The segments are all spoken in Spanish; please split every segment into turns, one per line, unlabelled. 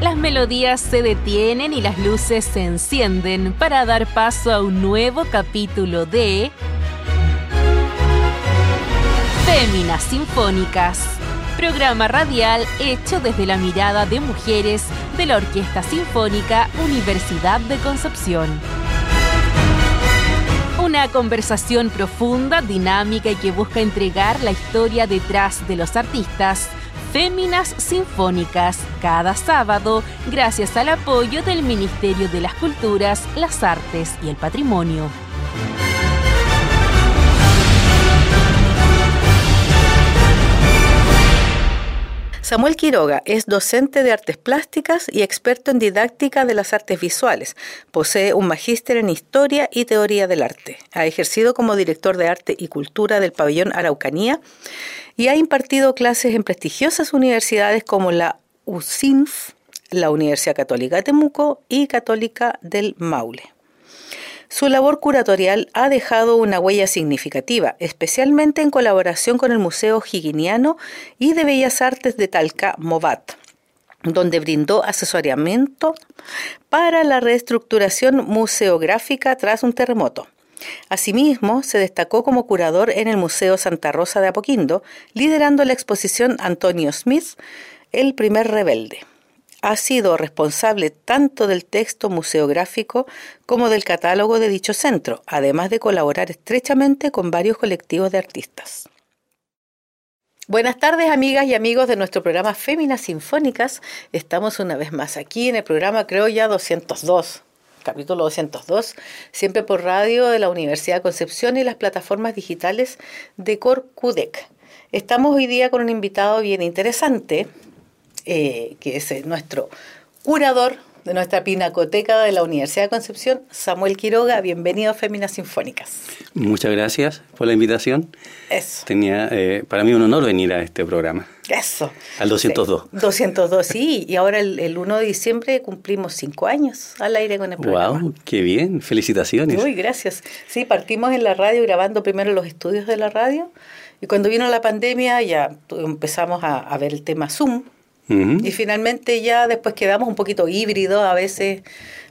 Las melodías se detienen y las luces se encienden para dar paso a un nuevo capítulo de Féminas Sinfónicas, programa radial hecho desde la mirada de mujeres de la Orquesta Sinfónica Universidad de Concepción. Una conversación profunda, dinámica y que busca entregar la historia detrás de los artistas Féminas Sinfónicas cada sábado gracias al apoyo del Ministerio de las Culturas, las Artes y el Patrimonio.
Samuel Quiroga es docente de artes plásticas y experto en didáctica de las artes visuales. Posee un magíster en historia y teoría del arte. Ha ejercido como director de arte y cultura del pabellón Araucanía y ha impartido clases en prestigiosas universidades como la UCINF, la Universidad Católica de Temuco y Católica del Maule. Su labor curatorial ha dejado una huella significativa, especialmente en colaboración con el Museo Higiniano y de Bellas Artes de Talca, Movat, donde brindó asesoramiento para la reestructuración museográfica tras un terremoto. Asimismo, se destacó como curador en el Museo Santa Rosa de Apoquindo, liderando la exposición Antonio Smith, El primer rebelde. Ha sido responsable tanto del texto museográfico como del catálogo de dicho centro, además de colaborar estrechamente con varios colectivos de artistas. Buenas tardes amigas y amigos de nuestro programa Féminas Sinfónicas. Estamos una vez más aquí en el programa creo ya 202 capítulo 202, siempre por radio de la Universidad de Concepción y las plataformas digitales de Corcudec. Estamos hoy día con un invitado bien interesante, eh, que es eh, nuestro curador de nuestra pinacoteca de la Universidad de Concepción, Samuel Quiroga. Bienvenido a Féminas Sinfónicas.
Muchas gracias por la invitación.
Eso.
Tenía eh, para mí un honor venir a este programa.
Eso.
Al 202.
202, sí. Y ahora el, 1 de diciembre cumplimos cinco años al aire con el programa.
¡Wow! ¡Qué bien! Felicitaciones.
Muy gracias. Sí, partimos en la radio grabando primero los estudios de la radio. Y cuando vino la pandemia ya empezamos a ver el tema Zoom y finalmente ya después quedamos un poquito híbrido, a veces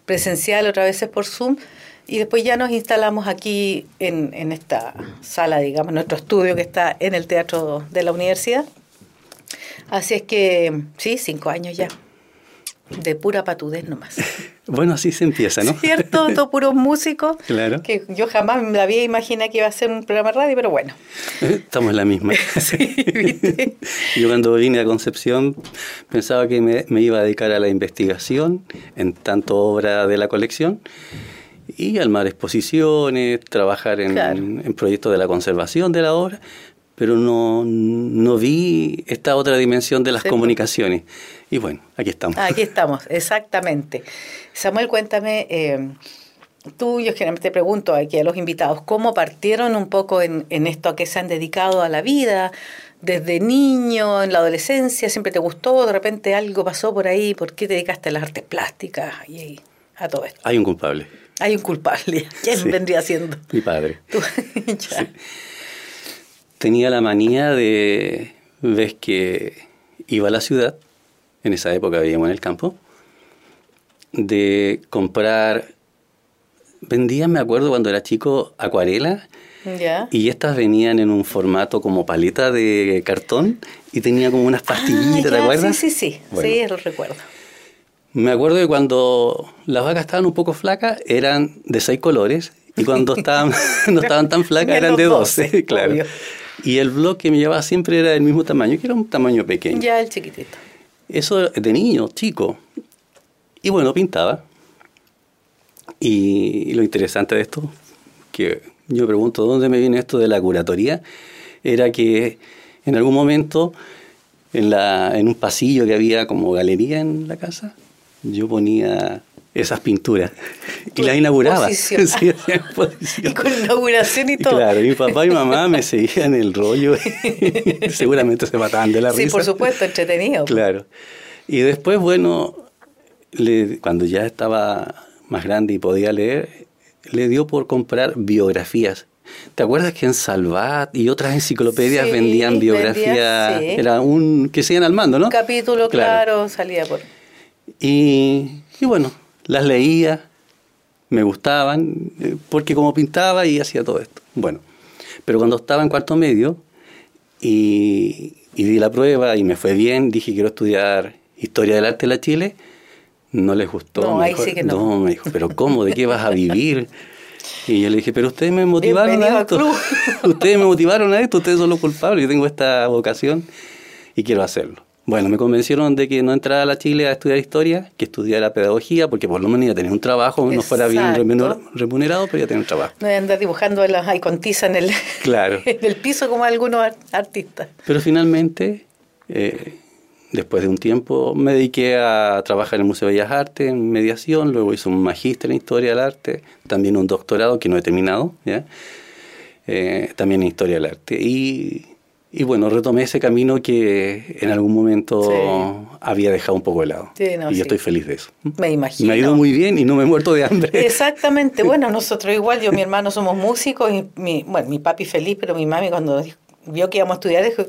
presencial, otras veces por Zoom. Y después ya nos instalamos aquí en, en esta sala, digamos, nuestro estudio que está en el teatro de la universidad. Así es que, sí, cinco años ya de pura patudez nomás.
Bueno, así se empieza, ¿no?
Cierto, todos puros músicos.
Claro.
Que yo jamás me había imaginado que iba a ser un programa de radio, pero bueno.
Estamos en la misma.
sí, ¿viste?
Yo cuando vine a Concepción pensaba que me, iba a dedicar a la investigación en tanto obra de la colección y armar exposiciones, trabajar en, en proyectos de la conservación de la obra, pero no, no vi esta otra dimensión de las comunicaciones. Y bueno, aquí estamos.
Aquí estamos, exactamente. Samuel, cuéntame, eh, tú, yo generalmente te pregunto aquí a los invitados, ¿cómo partieron un poco en, esto a que se han dedicado a la vida? Desde niño, en la adolescencia, siempre te gustó, de repente algo pasó por ahí, ¿por qué te dedicaste a las artes plásticas y a todo esto?
Hay un culpable.
Hay un culpable. ¿Quién vendría siendo?
Mi padre. tenía la manía de, ves que iba a la ciudad, en esa época vivíamos en el campo, de comprar, vendía, me acuerdo cuando era chico, acuarela. Y estas venían en un formato como paleta de cartón y tenía como unas pastillitas, ah, ¿te acuerdas?
Sí, sí, sí, sí, lo recuerdo.
Me acuerdo de cuando las vacas estaban un poco flacas, eran de seis colores, y cuando estaban, no estaban tan flacas eran de doce, claro. Y el blog que me llevaba siempre era del mismo tamaño, que era un tamaño pequeño.
Ya, el chiquitito.
Eso de niño, chico. Y bueno, pintaba. Y lo interesante de esto, que yo pregunto, ¿dónde me viene esto de la curatoría? Era que en algún momento, en, la, en un pasillo que había como galería en la casa, yo ponía esas pinturas. Y las inauguraba.
sí, y con inauguración y todo.
Claro, mi papá y mamá me seguían el rollo. Seguramente se mataban de la risa.
Sí, por supuesto, entretenido.
Claro. Y después, bueno, le, cuando ya estaba más grande y podía leer, le dio por comprar biografías. ¿Te acuerdas que en Salvat y otras enciclopedias vendían biografías? Era un que se iban al mando, ¿no? Un
capítulo, claro salía por
Y, y bueno, las leía, me gustaban, eh, porque como pintaba y hacía todo esto. Bueno, pero cuando estaba en cuarto medio y, y di la prueba y me fue bien, dije quiero estudiar Historia del Arte de la Chile, no les gustó.
No,
me
ahí
dijo,
sí que no.
me dijo, pero ¿cómo? ¿De qué vas a vivir? Y yo le dije, pero ustedes me motivaron
Bienvenido
a esto. ustedes me motivaron a esto, ustedes son los culpables, yo tengo esta vocación y quiero hacerlo. Bueno, me convencieron de que no entrara a la Chile a estudiar historia, que estudiara pedagogía, porque por lo menos iba a tener un trabajo, no fuera bien remunerado, pero iba a tener un trabajo.
No andar dibujando las ahí con tiza en el,
Claro.
en el piso como algunos ar- artistas.
Pero finalmente, eh, después de un tiempo, me dediqué a trabajar en el Museo de Bellas Artes, en mediación, luego hice un magíster en Historia del Arte, también un doctorado que no he terminado, ¿ya? Eh, también en Historia del Arte. Y, y bueno, retomé ese camino que en algún momento
Sí.
había dejado un poco de lado.
Sí, no,
y
sí.
yo estoy feliz de eso.
Me imagino.
Me ha ido muy bien y no me he muerto de hambre.
Exactamente, bueno, nosotros igual, yo y mi hermano somos músicos y mi, bueno, mi papi feliz, pero mi mami cuando vio que íbamos a estudiar, dijo,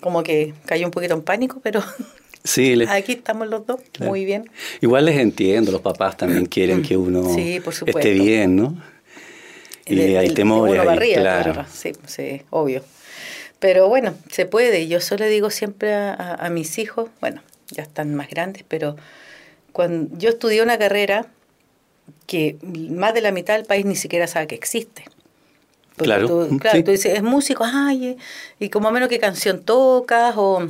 como que cayó un poquito en pánico, pero
Sí, le-
aquí estamos los dos,
Claro.
muy bien.
igual les entiendo, los papás también quieren que uno
Sí, por supuesto.
esté bien, ¿no? Y hay temores ahí,
arriba,
claro.
claro, Sí, sí, obvio. Pero bueno, se puede. Yo solo digo siempre a, a- a mis hijos, bueno, ya están más grandes, pero cuando yo estudié una carrera que más de la mitad del país ni siquiera sabe que existe. Porque
Claro,
tú, claro,
sí.
tú dices, es músico, ay, eh, y como menos qué canción tocas o,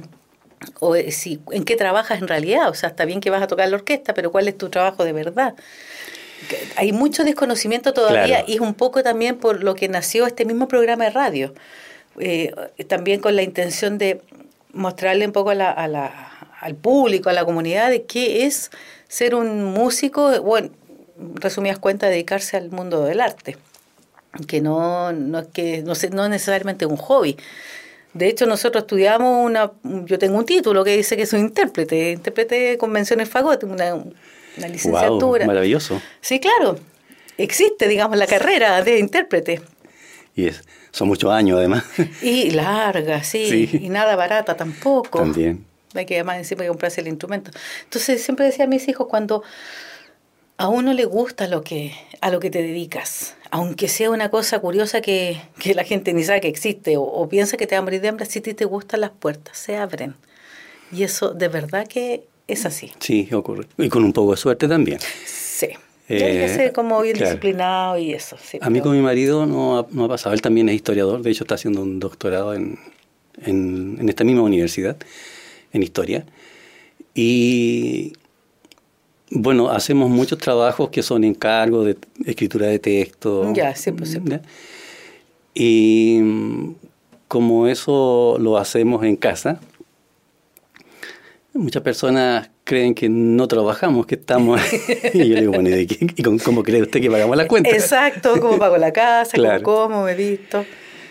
o eh, si, en qué trabajas en realidad. O sea, está bien que vas a tocar la orquesta, pero ¿cuál es tu trabajo de verdad? Hay mucho desconocimiento todavía
Claro.
y es un poco también por lo que nació este mismo programa de radio. Eh, también con la intención de mostrarle un poco a la, a la- al público, a la comunidad, de qué es ser un músico, bueno, resumidas cuentas, dedicarse al mundo del arte que no, no es que no, sé, no es necesariamente un hobby. De hecho, nosotros estudiamos una, yo tengo un título que dice que soy intérprete, intérprete de convenciones Fagot, una, una licenciatura.
Wow, maravilloso.
sí, claro, existe, digamos, la carrera de intérprete.
Y es, son muchos años además.
Y larga, sí,
Sí.
y nada barata tampoco.
También.
Hay que además encima que comprarse el instrumento. Entonces siempre decía a mis hijos cuando a uno le gusta lo que a lo que te dedicas, aunque sea una cosa curiosa que, que la gente ni sabe que existe o, o piensa que te va a morir de hambre, si a ti te gustan las puertas, se abren. Y eso de verdad que es así.
Sí, ocurre. Y con un poco de suerte también. Eh,
ser como bien
claro.
disciplinado y eso. sí,
A mí con mi marido no ha, no ha pasado. Él también es historiador. De hecho, está haciendo un doctorado en, en, en esta misma universidad, en historia. Y bueno, hacemos muchos trabajos que son encargos de escritura de texto.
Ya, sí, pues, sí.
¿ya? Y como eso lo hacemos en casa, muchas personas creen que no trabajamos, que estamos... y yo le digo, bueno, ¿y, de qué? ¿Y con- cómo cree usted que pagamos las cuentas?
Exacto, cómo pago la casa,
Claro.
cómo como, me visto.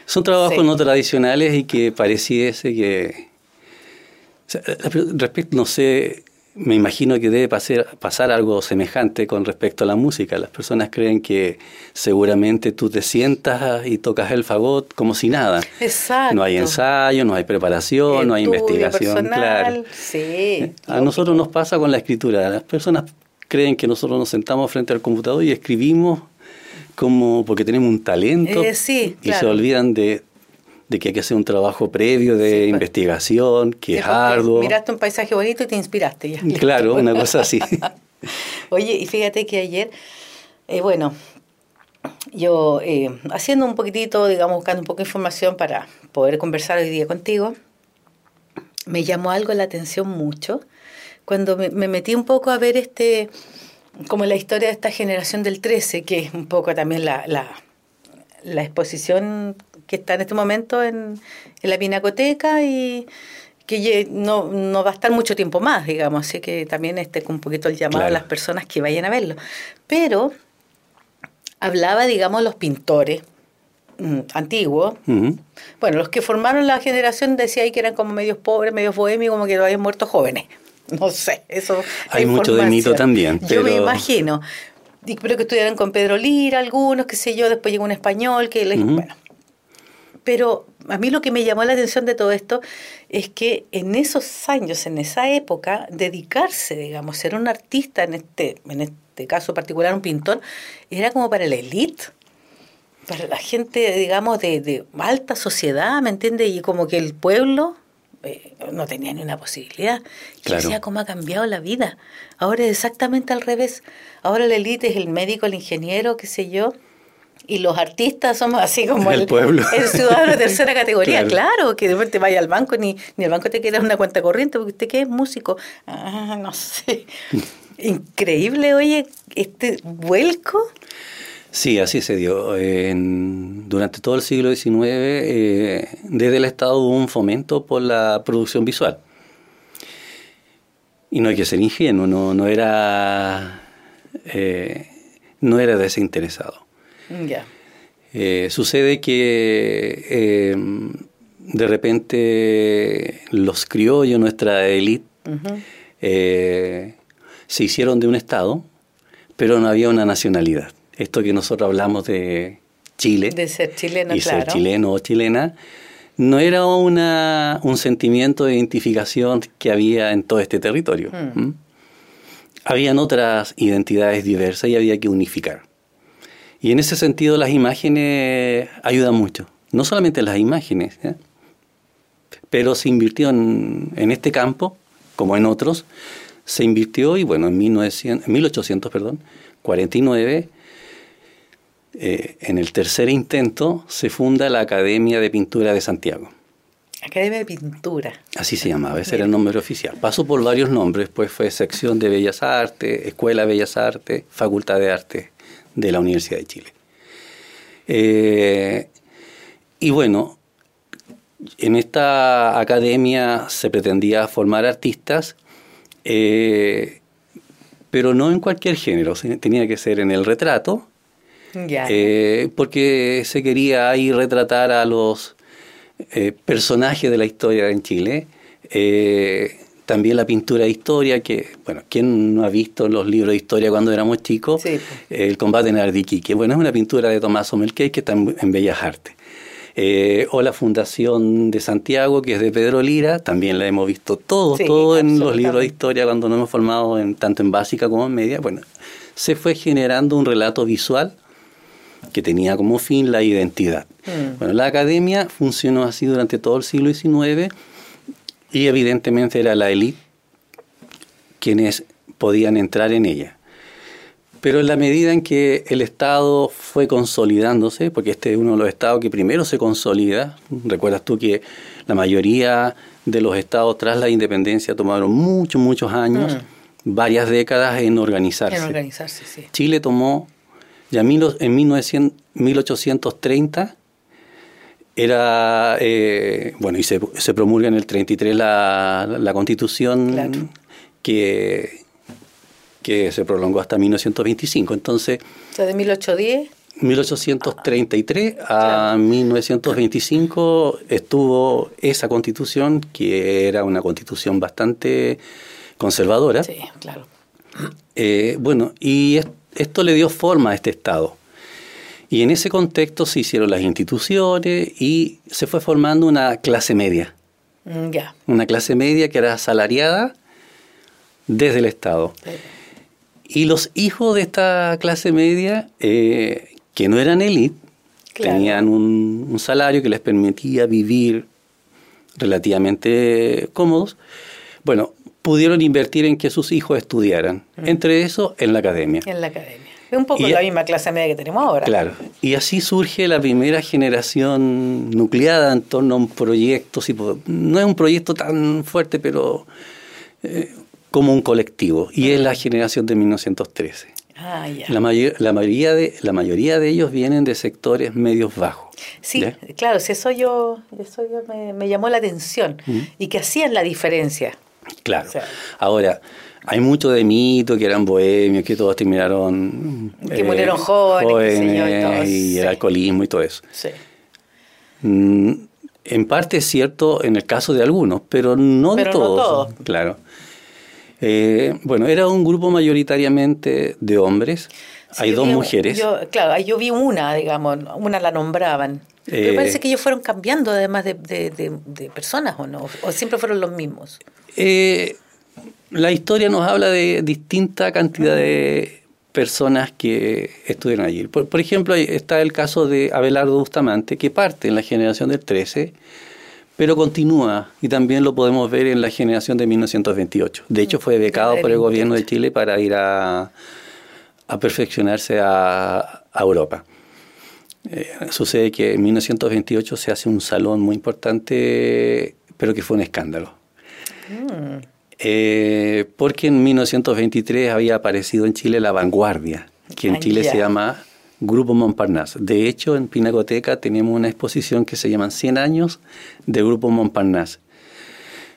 Son trabajos
Sí.
no tradicionales y que pareciese que... o sea, respecto, no sé, me imagino que debe pasar, pasar algo semejante con respecto a la música. Las personas creen que seguramente tú te sientas y tocas el fagot como si nada.
Exacto.
No hay ensayo, no hay preparación, no hay investigación,
personal,
claro.
Sí.
A nosotros nos pasa con la escritura. Las personas creen que nosotros nos sentamos frente al computador y escribimos como porque tenemos un talento
Eh, sí,
y se olvidan de, de que hay que hacer un trabajo previo de
Sí, pues.
investigación, que
Sí,
es arduo.
Miraste un paisaje bonito y te inspiraste ya.
Claro, una cosa así.
Oye, y fíjate que ayer, eh, bueno, yo eh, haciendo un poquitito, digamos, buscando un poco de información para poder conversar hoy día contigo, me llamó algo la atención mucho cuando me, me metí un poco a ver este, como la historia de esta generación del 13, que es un poco también la, la, la exposición que está en este momento en, en la Pinacoteca y que no, no va a estar mucho tiempo más, digamos, así que también este con un poquito el llamado
Claro.
a las personas que vayan a verlo. Pero hablaba, digamos, los pintores mm, antiguos, bueno, los que formaron la generación decía ahí que eran como medios pobres, medios bohemios, como que lo habían muerto jóvenes. No sé, eso.
Hay mucho de mito también,
Yo me imagino. Y- Pero que estudiaron con Pedro Lira, algunos, qué sé yo, después llegó un español que les.
Ujú.
Bueno. Pero a mí lo que me llamó la atención de todo esto es que en esos años, en esa época, dedicarse, digamos, ser un artista, en este, en este caso particular un pintor, era como para la élite para la gente, digamos, de, de alta sociedad, ¿me entiendes? Y como que el pueblo eh, no tenía ni una posibilidad. Claro. sea cómo ha cambiado la vida. Ahora es exactamente al revés. Ahora la élite es el médico, el ingeniero, qué sé yo. Y los artistas somos así como
el, pueblo.
el ciudadano de tercera categoría. Claro. que de repente vaya al banco, ni, ni el banco te quiere una cuenta corriente, porque usted qué es músico. Ah, no sé. Increíble, oye, este vuelco.
Sí, así se dio. durante todo el siglo XIX, eh, desde el Estado hubo un fomento por la producción visual. Y no hay que ser ingenuo, no, no era eh, no era desinteresado.
Ya.
Eh, sucede que de repente los criollos, nuestra élite, se hicieron de un Estado, pero no había una nacionalidad esto que nosotros hablamos de Chile.
De ser chileno,
y ser chileno o chilena, no era una, un sentimiento de identificación que había en todo este territorio. Hmm. Habían otras identidades diversas y había que unificar. Y en ese sentido las imágenes ayudan mucho. No solamente las imágenes, pero se invirtió en, en, este campo, como en otros, se invirtió y bueno, en 1900, 1800, perdón, 49 eh, en el tercer intento se funda la Academia de Pintura de Santiago.
Academia de Pintura.
Así se llamaba, ese era el nombre oficial. Pasó por varios nombres, pues fue sección de Bellas Artes, Escuela de Bellas Artes, Facultad de Arte de la Universidad de Chile. Eh, y bueno, en esta academia se pretendía formar artistas, eh, pero no en cualquier género, tenía que ser en el retrato, eh, porque se quería ahí retratar a los personajes de la historia en Chile. Eh, también la pintura de historia, que, bueno, ¿quién no ha visto los libros de historia cuando éramos chicos? el combate en Ardiquique. Bueno, es una pintura de Tomás Omelquey que está en, Bellas Artes. o la Fundación de Santiago, que es de Pedro Lira, también la hemos visto todos, todos en los libros de historia cuando nos hemos formado en, tanto en básica como en media. Bueno, se fue generando un relato visual que tenía como fin la identidad. Mm. Bueno, la academia funcionó así durante todo el siglo XIX y evidentemente era la élite quienes podían entrar en ella. Pero en la medida en que el Estado fue consolidándose, porque este es uno de los estados que primero se consolida, recuerdas tú que la mayoría de los estados tras la independencia tomaron muchos, muchos años, mm. varias décadas en organizarse.
En organizarse, sí.
Chile tomó ya en 1830 era, eh, bueno, y se, promulga en el 33 la, la constitución que, que se prolongó hasta 1925. Entonces...
¿De 1810?
1833 a 1925 estuvo esa constitución, que era una constitución bastante conservadora.
Sí, claro.
Eh, bueno, y esto le dio forma a este Estado. Y en ese contexto se hicieron las instituciones y se fue formando una clase media.
Mm.
Una clase media que era asalariada desde el Estado. Y los hijos de esta clase media, eh, que no eran élite, tenían un, salario que les permitía vivir relativamente cómodos. Bueno, pudieron invertir en que sus hijos estudiaran. Mm. Entre eso, en la academia.
En la academia. Es un poco la misma clase media que tenemos ahora.
Claro. Y así surge la primera generación nucleada en torno a un proyecto. No es un proyecto tan fuerte, pero eh, como un colectivo. Y es la generación de 1913.
Ah, ya.
La, la, mayoría de, la mayoría de ellos vienen de sectores medios bajos.
Sí, claro, eso yo, eso yo me, llamó la atención. Y que hacían la diferencia.
Claro. Ahora, hay mucho de mito que eran bohemios, que todos terminaron.
Que murieron jóvenes,
y, el alcoholismo y todo eso.
Sí.
Mm, en parte es cierto en el caso de algunos, pero no de todos. Claro. Eh, bueno, era un grupo mayoritariamente de hombres. Hay dos mujeres.
Yo, claro, yo vi una, digamos, una la nombraban. Pero eh, parece que ellos fueron cambiando además de, de, personas, ¿o no? ¿O siempre fueron los mismos?
Eh, la historia nos habla de distinta cantidad de personas que estuvieron allí. Por, por, ejemplo, está el caso de Abelardo Bustamante, que parte en la generación del 13, pero continúa, y también lo podemos ver en la generación de 1928. De hecho, fue becado por el gobierno de Chile para ir a, a perfeccionarse a, Europa. Eh, sucede que en 1928 se hace un salón muy importante, pero que fue un escándalo. Mm. Eh, porque en 1923 había aparecido en Chile La Vanguardia, que en ah, Chile se llama Grupo Montparnasse. De hecho, en Pinacoteca tenemos una exposición que se llama 100 años del Grupo Montparnasse.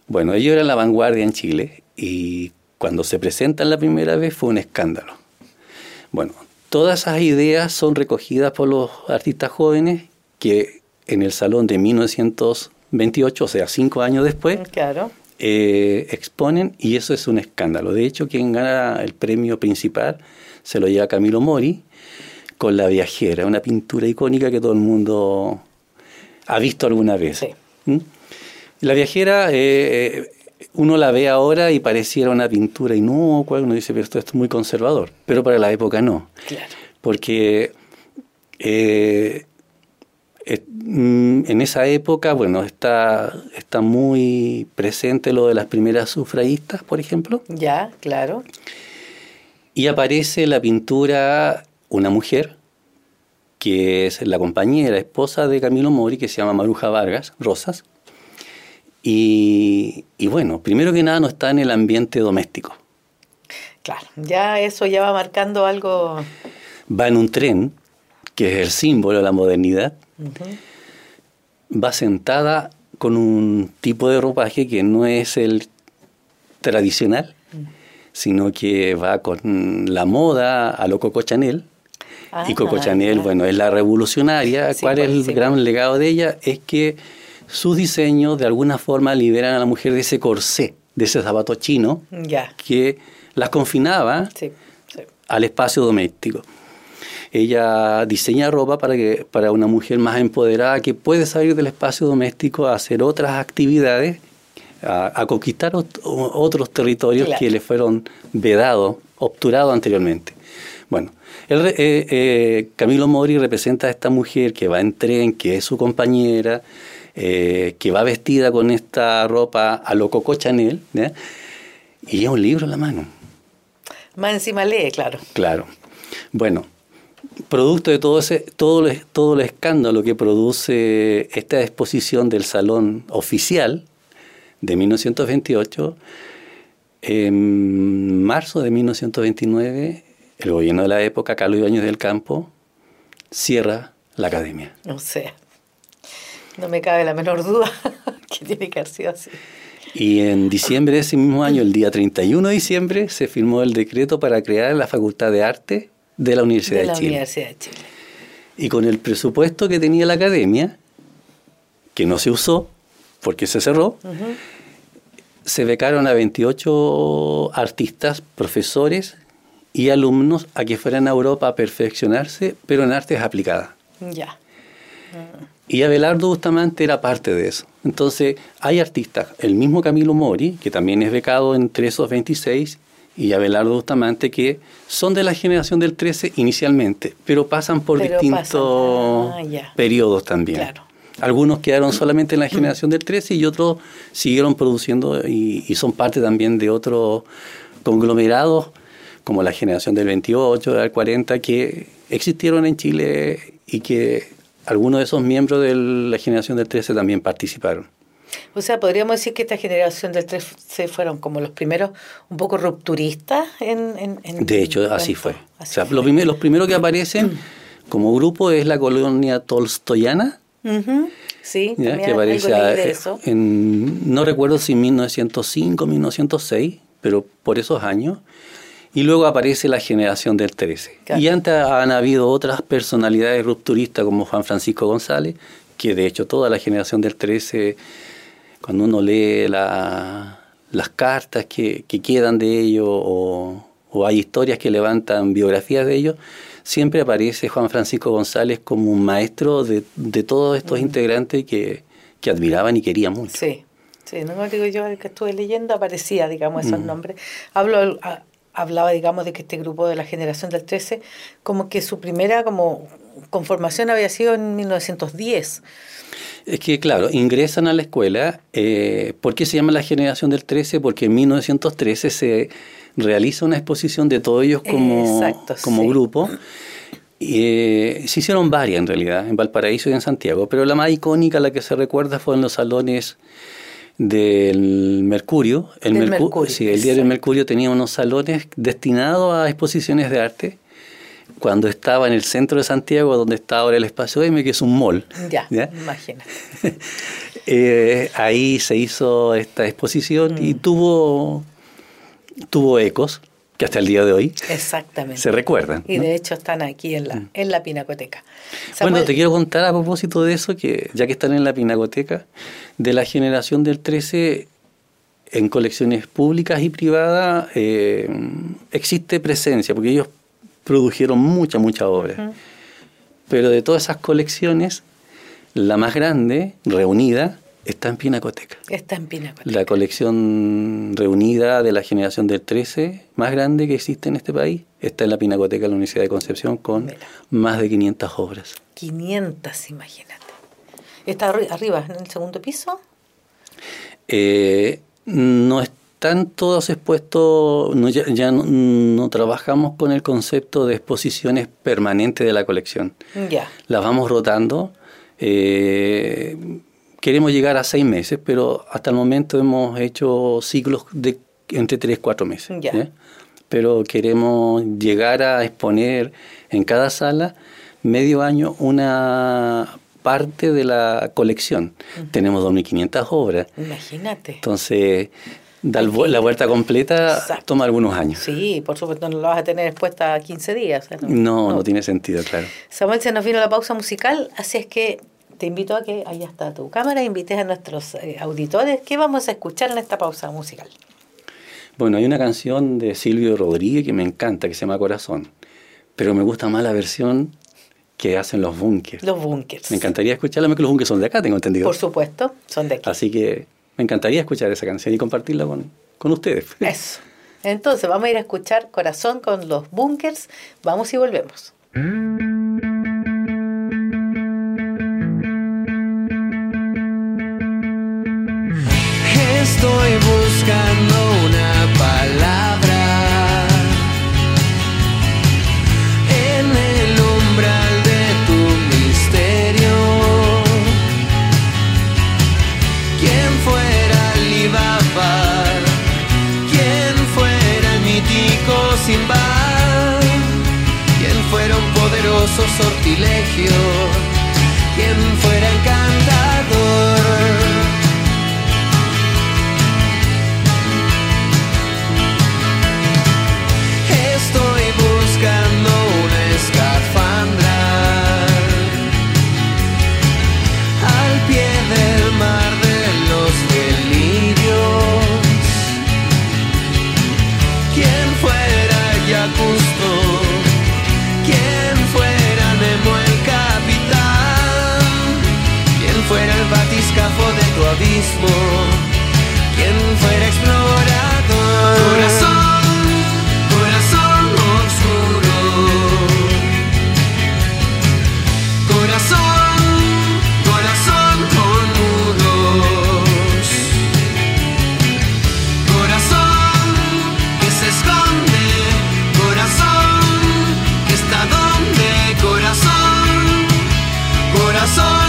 Bueno, ellos eran la vanguardia en Chile y cuando se presentan la primera vez fue un escándalo. Bueno, todas esas ideas son recogidas por los artistas jóvenes que en el salón de 1928, o sea, cinco años después,
claro.
Eh, exponen y eso es un escándalo. De hecho, quien gana el premio principal se lo lleva Camilo Mori con La Viajera, una pintura icónica que todo el mundo ha visto alguna vez. ¿Mm? La Viajera eh, eh, uno la ve ahora y pareciera una pintura inocua, uno dice, pero esto es muy conservador, pero para la época no.
Claro.
Porque eh, mm, en esa época, bueno, está, está muy presente lo de las primeras sufragistas, por ejemplo.
Ya, claro.
Y aparece la pintura una mujer, que es la compañera, esposa de Camilo Mori, que se llama Maruja Vargas, Rosas, y, bueno, primero que nada no está en el ambiente doméstico.
Claro, ya eso ya va marcando algo.
Va en un tren, que es el símbolo de la modernidad. Va sentada con un tipo de ropaje que no es el tradicional, mm. sino que va con la moda a lo Coco Chanel. y Coco ah, Chanel, bueno, es la revolucionaria. ¿Cuál es pues, el gran legado de ella? Es que sus diseños de alguna forma liberan a la mujer de ese corsé, de ese zapato chino, que las confinaba al espacio doméstico. Ella diseña ropa para, que, para una mujer más empoderada que puede salir del espacio doméstico a hacer otras actividades, a, conquistar otros territorios que le fueron vedados, obturados anteriormente. Bueno, eh, eh, Camilo Mori representa a esta mujer que va en tren, que es su compañera, eh, que va vestida con esta ropa a lo Coco Chanel, y es un libro en la mano.
Más encima lee, claro.
Claro. Bueno, producto de todo, ese, todo, el, todo el escándalo que produce esta exposición del Salón Oficial de 1928, en marzo de 1929, el gobierno de la época, Carlos Ibáñez del Campo, cierra la academia.
O sea. No me cabe la menor duda que tiene que haber sido así.
Y en diciembre de ese mismo año, el día 31 de diciembre, se firmó el decreto para crear la Facultad de Arte de la Universidad de, la Chile.
Universidad de Chile.
Y con el presupuesto que tenía la academia, que no se usó porque se cerró, se becaron a 28 artistas, profesores y alumnos a que fueran a Europa a perfeccionarse, pero en artes aplicadas.
Ya.
Y Abelardo Bustamante era parte de eso. Entonces, hay artistas, el mismo Camilo Mori, que también es becado en 26, y Abelardo Bustamante, que son de la generación del 13 inicialmente, pero pasan por distintos ah, periodos también. Algunos quedaron solamente en la generación del 13 y otros siguieron produciendo y, y son parte también de otros conglomerados, como la generación del 28, del 40, que existieron en Chile y que algunos de esos miembros de la generación del 13 también participaron.
O sea, podríamos decir que esta generación del 13 fueron como los primeros un poco rupturistas en...
de hecho, así fue. o sea, Los, primeros, que aparecen como grupo es la colonia tolstoyana.
Sí,
que aparece en, no recuerdo si 1905, 1906, pero por esos años. Y luego aparece la generación del 13. Y antes han habido otras personalidades rupturistas como Juan Francisco González, que de hecho toda la generación del 13, cuando uno lee las cartas que, quedan de ellos o, o hay historias que levantan biografías de ellos, siempre aparece Juan Francisco González como un maestro de, de todos estos integrantes que, que, admiraban y querían mucho.
Sí, sí, no digo yo, el que estuve leyendo aparecía, digamos, esos nombres. Hablo, hablaba, digamos, de que este grupo de la generación del 13, como que su primera como conformación había sido en 1910.
Es que, claro, ingresan a la escuela. Eh, ¿Por qué se llama la generación del 13? Porque en 1913 se realiza una exposición de todos ellos como, como grupo. Eh, se hicieron varias en realidad, en Valparaíso y en Santiago, pero la más icónica, la que se recuerda, fue en los salones del Mercurio. El, Mercurio, sí, el diario Mercurio tenía unos salones destinados a exposiciones de arte cuando estaba en el centro de Santiago, donde está ahora el Espacio M, que es un mall.
Ya, imagina.
Eh, ahí se hizo esta exposición y mm. tuvo, tuvo ecos que hasta el día de hoy
Exactamente.
se recuerdan.
Y de hecho están aquí en la, mm. en la pinacoteca.
Bueno, te quiero contar a propósito de eso, que ya que están en la pinacoteca, de la generación del 13 en colecciones públicas y privadas eh, existe presencia, porque ellos produjeron mucha, mucha obra. Pero de todas esas colecciones, la más grande, reunida, está en Pinacoteca.
Está en Pinacoteca.
La colección reunida de la generación del 13, más grande que existe en este país, está en la Pinacoteca de la Universidad de Concepción con más de 500 obras.
500, imagínate. ¿Está arriba, en el segundo piso?
Eh, no está están todos expuestos, ya, no, trabajamos con el concepto de exposiciones permanentes de la colección.
Ya.
Las vamos rotando. Eh, queremos llegar a seis meses, pero hasta el momento hemos hecho ciclos de entre tres, cuatro meses.
Ya.
Pero queremos llegar a exponer en cada sala medio año una parte de la colección. Tenemos 2.500 obras.
Imagínate.
Entonces, Dar la vuelta completa toma algunos años.
Sí, por supuesto, no lo vas a tener expuesta 15 días.
¿no? No, tiene sentido, claro.
Samuel, se nos vino la pausa musical, así es que te invito a que, ahí está tu cámara, invites a nuestros eh, auditores. ¿Qué vamos a escuchar en esta pausa musical?
Bueno, hay una canción de Silvio Rodríguez que me encanta, que se llama Corazón, pero me gusta más la versión que hacen los bunkers.
Los bunkers.
Me encantaría escucharla, porque los bunkers son de acá, tengo entendido.
Por supuesto, son de aquí.
Así que me encantaría escuchar esa canción y compartirla con, con ustedes.
Eso. Entonces vamos a ir a escuchar Corazón con los Bunkers. Vamos y volvemos.
Estoy sortilegio, quien abismo, quien fuera explorador. Corazón, corazón oscuro. Corazón, corazón con nudos. Corazón que se esconde, corazón que está donde, corazón, corazón.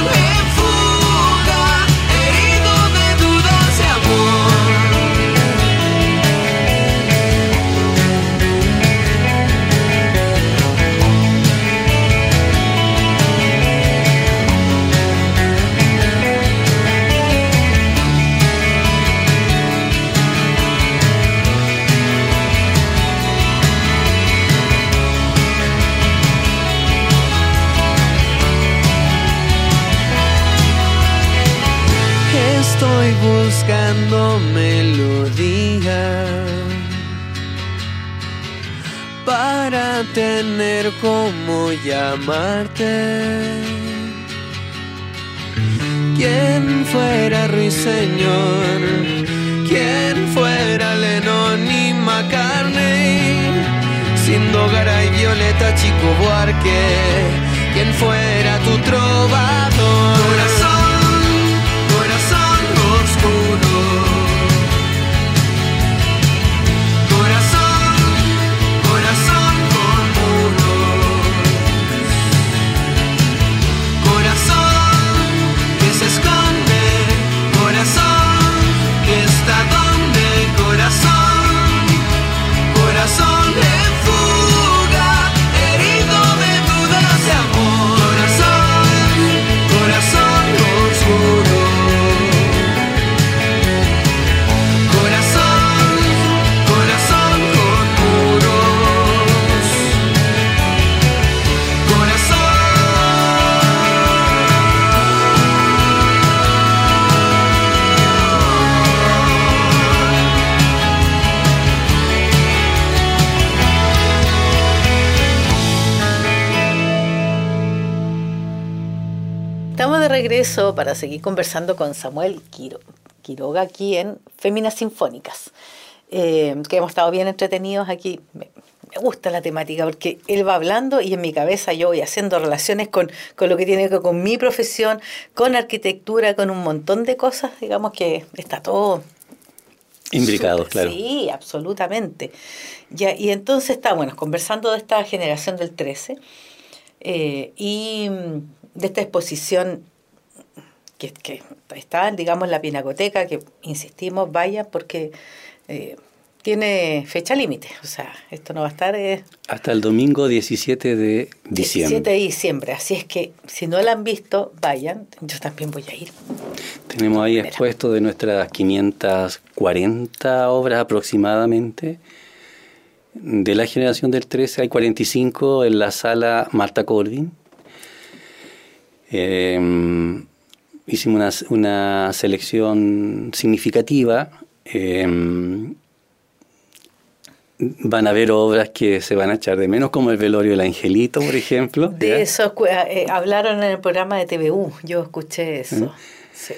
Regreso para seguir conversando con Samuel Quiro- Quiroga aquí en Féminas Sinfónicas, eh, que hemos estado bien entretenidos aquí. Me, me gusta la temática porque él va hablando y en mi cabeza yo voy haciendo relaciones con, con lo que tiene que ver con mi profesión, con arquitectura, con un montón de cosas, digamos que está todo
Imbricados, claro.
Sí, absolutamente. Ya, y entonces estábamos conversando de esta generación del 13 eh, y de esta exposición que, que está, digamos, en la Pinacoteca, que insistimos, vaya, porque eh, tiene fecha límite. O sea, esto no va a estar eh,
Hasta el domingo 17 de
17
diciembre.
de diciembre. Así es que si no la han visto, vayan. Yo también voy a ir.
Tenemos ahí expuesto de nuestras 540 obras aproximadamente. De la generación del 13 hay 45 en la sala Marta Corbin. Eh, hicimos una, una selección significativa. Eh, van a haber obras que se van a echar de menos, como el velorio del Angelito, por ejemplo.
De
¿ya?
eso cu- eh, hablaron en el programa de TVU. Yo escuché eso. Sí.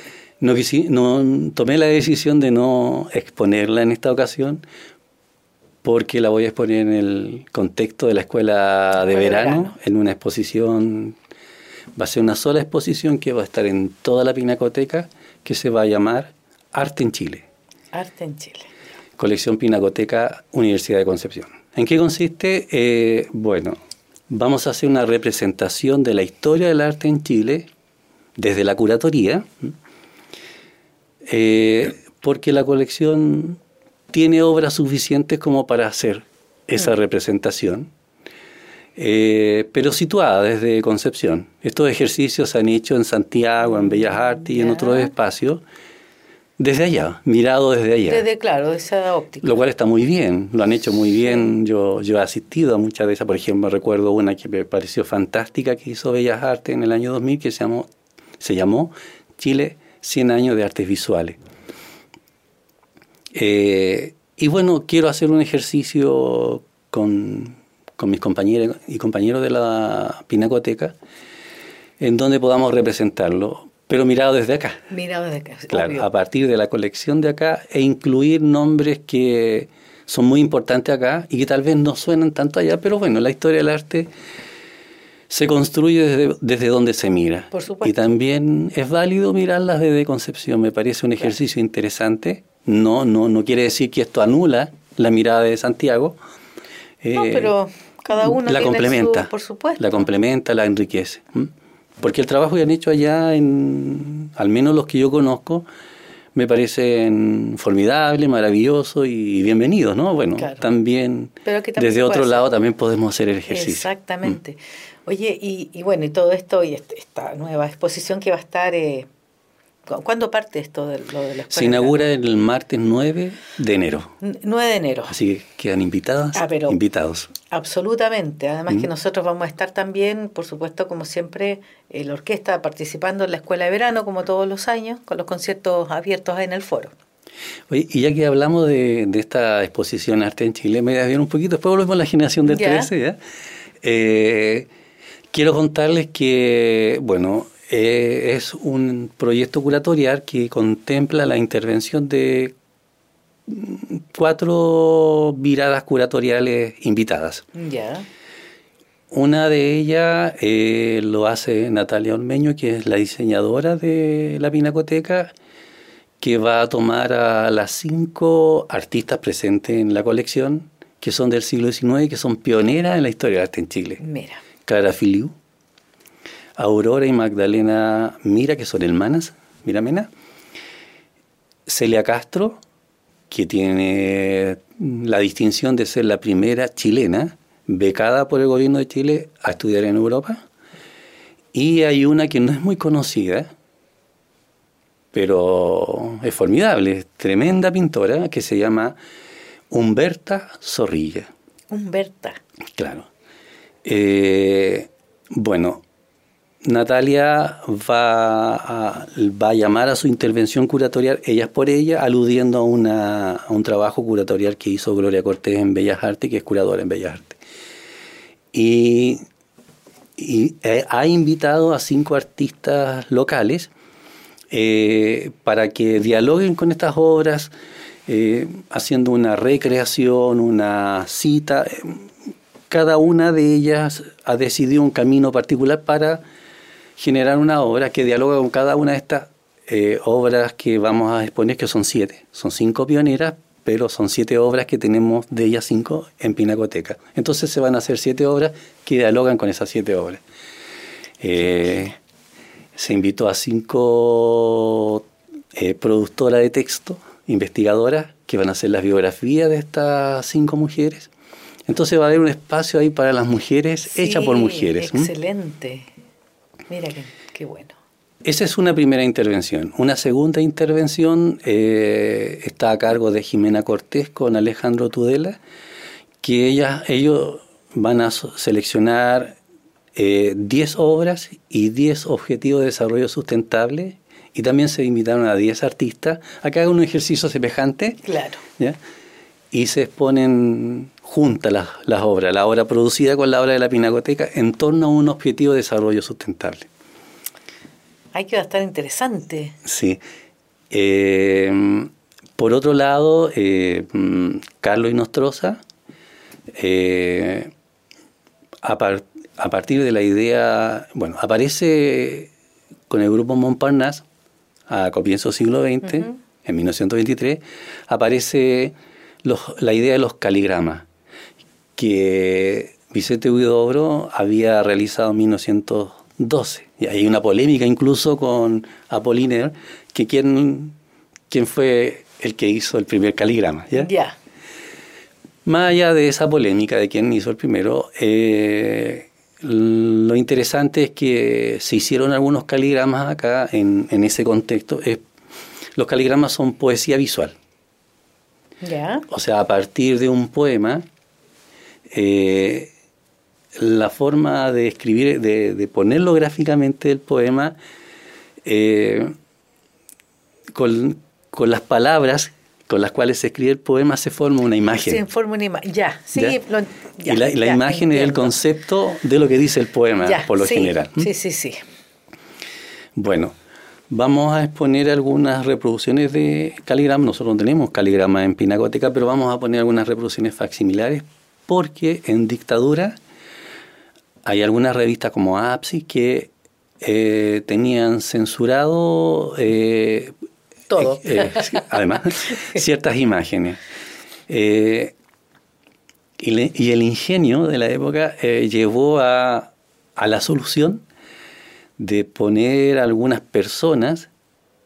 No, tomé la decisión de no exponerla en esta ocasión porque la voy a exponer en el contexto de la escuela de verano. en una exposición, va a ser una sola exposición que va a estar en toda la pinacoteca, que se va a llamar Arte en Chile,
Arte en Chile.
colección Pinacoteca Universidad de Concepción. ¿En qué consiste? Eh, bueno, vamos a hacer una representación de la historia del arte en Chile desde la curatoría, eh, porque la colección tiene obras suficientes como para hacer esa representación, eh, pero situada desde Concepción. Estos ejercicios se han hecho en Santiago, en Bellas Artes y en otros espacios, desde allá, mirado desde allá.
Desde, claro, esa óptica.
Lo cual está muy bien, lo han hecho muy bien. Yo, yo he asistido a muchas de esas, por ejemplo, recuerdo una que me pareció fantástica que hizo Bellas Artes en el año 2000 que se llamó, se llamó Chile 100 años de artes visuales. Eh, y bueno, quiero hacer un ejercicio con, con mis compañeros y compañeros de la Pinacoteca en donde podamos representarlo, pero mirado desde acá.
Mira desde acá.
Claro,
obvio.
a partir de la colección de acá e incluir nombres que son muy importantes acá y que tal vez no suenan tanto allá, pero bueno, la historia del arte se construye desde, desde donde se mira.
Por supuesto.
Y también es válido mirarlas desde Concepción, me parece un ejercicio interesante. No, no, no quiere decir que esto anula la mirada de Santiago.
No,
Eh,
pero cada uno
la
tiene
complementa,
su- por supuesto.
la complementa, la enriquece. Porque el trabajo que han hecho allá, en, al menos los que yo conozco, me parecen formidables, maravillosos y bienvenidos, ¿no? Bueno,
Claro.
también, desde otro lado también podemos hacer el ejercicio.
Exactamente. Oye, y, y bueno, y todo esto, y este- esta nueva exposición que va a estar... Eh, ¿cu- ¿Cuándo parte esto de lo de la escuela?
Se inaugura el martes 9 de enero.
N- 9 de enero.
Así que quedan invitadas,
Ah, pero-
invitados.
Absolutamente. Además que nosotros vamos a estar también, por supuesto, como siempre, eh, la orquesta participando en la escuela de verano, como todos los años, con los conciertos abiertos en el foro.
Oye, y ya que hablamos de, de esta exposición Arte en Chile, me desvío un poquito, después volvemos a la generación del
Ya.
13, ¿ya? Eh, quiero contarles que, bueno, eh, es un proyecto curatorial que contempla la intervención de cuatro miradas curatoriales invitadas.
Ya.
Una de ellas eh, lo hace Natalia Ormeño, que es la diseñadora de la Pinacoteca, que va a tomar a las cinco artistas presentes en la colección, que son del siglo XIX y que son pioneras en la historia del arte en Chile.
Mira.
Clara Filiu, Aurora y Magdalena Mira, que son hermanas, Miramena, Celia Castro, que tiene la distinción de ser la primera chilena becada por el gobierno de Chile a estudiar en Europa. Y hay una que no es muy conocida, pero es formidable, es tremenda pintora, que se llama Humberta Zorrilla.
Humberta.
Claro. Eh, bueno, Natalia va a, va llamar a su intervención curatorial, ellas por ella, aludiendo a, un trabajo curatorial que hizo Gloria Cortés en Bellas Artes, que es curadora en Bellas Artes. Y, y, eh, ha invitado a cinco artistas locales eh, para que dialoguen con estas obras, eh, haciendo una recreación, una cita. Cada una de ellas ha decidido un camino particular para generar una obra que dialoga con cada una de estas eh, obras que vamos a exponer, que son siete. Son cinco pioneras, pero son siete obras que tenemos de ellas cinco en Pinacoteca. Entonces se van a hacer siete obras que dialogan con esas siete obras. Eh, se invitó a cinco eh, productoras de texto, investigadoras, que van a hacer las biografías de estas cinco mujeres. Entonces va a haber un espacio ahí para las mujeres, hecha por
Sí,
mujeres.
Excelente. Mira qué, qué bueno.
Esa es una primera intervención. Una segunda intervención eh, está a cargo de Jimena Cortés con Alejandro Tudela, que ella, ellos van a seleccionar eh, 10 obras y 10 objetivos de desarrollo sustentable y también se invitaron a 10 artistas a que hagan un ejercicio semejante
Claro.
¿ya? Y se exponen juntas las, las obras, la obra producida con la obra de la Pinacoteca en torno a un objetivo de desarrollo sustentable.
Hay que estar interesante.
Sí. Eh, por otro lado, eh, Carlos Inostroza, eh, a, par- a partir de la idea, bueno, aparece con el grupo Montparnasse a comienzos del siglo XX, en 1923, aparece los- la idea de los caligramas, que Vicente Huidobro había realizado en 1912. Y hay una polémica incluso con Apollinaire, que quién, quién fue el que hizo el primer caligrama. ¿ya? Más allá de esa polémica de quién hizo el primero, eh, lo interesante es que se hicieron algunos caligramas acá en, en ese contexto. Es- los caligramas son poesía visual. O sea, a partir de un poema, eh, la forma de escribir, de, de ponerlo gráficamente el poema, eh, con, con las palabras con las cuales se escribe el poema, se forma una imagen.
Se forma una imagen. Ya. Sí.
¿Ya?
lo- ya,
y la, y la
ya,
imagen es el concepto de lo que dice el poema, por lo
sí,
general.
Sí, sí, sí.
Bueno, vamos a exponer algunas reproducciones de caligrama. Nosotros no tenemos caligrama en Pinacoteca, pero vamos a poner algunas reproducciones facsimilares porque en dictadura hay algunas revistas como Apsis que eh, tenían censurado eh,
Todo.
eh, además ciertas imágenes. Y, le- y el ingenio de la época eh, llevó a, a la solución de poner algunas personas,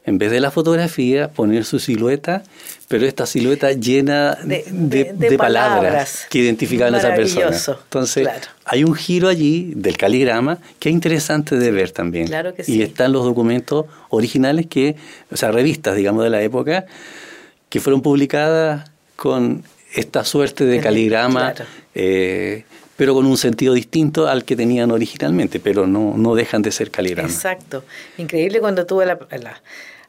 en vez de la fotografía, poner su silueta, pero esta silueta llena
De-
de,
de- de
de palabras,
palabras.
que identificaban a esa persona. Entonces,
claro.
hay un giro allí del caligrama que es interesante de ver también.
Claro que
Y
sí.
están los documentos originales que, o sea, revistas, digamos, de la época, que fueron publicadas con esta suerte de
Claro.
caligrama, eh, pero con un sentido distinto al que tenían originalmente, pero no, no dejan de ser caligramas.
Exacto. Increíble cuando tuve la, la-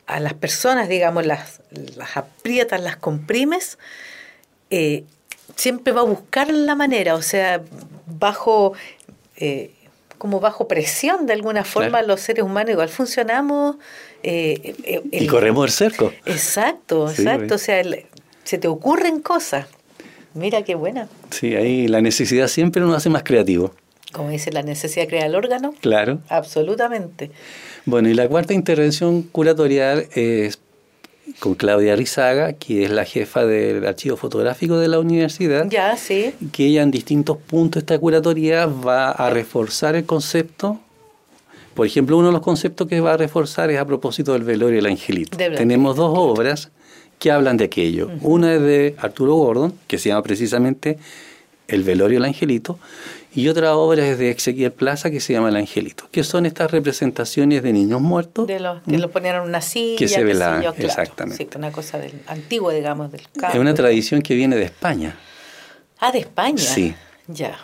a las personas, digamos, las, las aprietas, las comprimes, eh, siempre va a buscar la manera, o sea, bajo, eh, como bajo presión de alguna forma
Claro.
los seres humanos igual funcionamos. eh, eh,
Y corremos el cerco.
Exacto,
Sí,
exacto, o sea, el- se te ocurren cosas. Mira qué buena.
Sí, ahí la necesidad siempre nos hace más creativos.
Como dice, la necesidad crea el órgano.
Claro.
Absolutamente.
Bueno, y la cuarta intervención curatorial es con Claudia Rizaga, que es la jefa del archivo fotográfico de la universidad,
Ya, sí.
que ella en distintos puntos de esta curatoría va a reforzar el concepto. Por ejemplo, uno de los conceptos que va a reforzar es a propósito del velorio del angelito.
Del
Tenemos dos obras que hablan de aquello. Una es de Arturo Gordon, que se llama precisamente El velorio del angelito, y otra obra es de Ezequiel Plaza, que se llama El angelito, que son estas representaciones de niños muertos.
De los que lo ponían en una silla.
Que se velaban,
claro.
exactamente.
Sí, una cosa del antiguo, digamos, del
Es
campo.
una tradición que viene de España.
Ah, de España.
Sí.
Ya.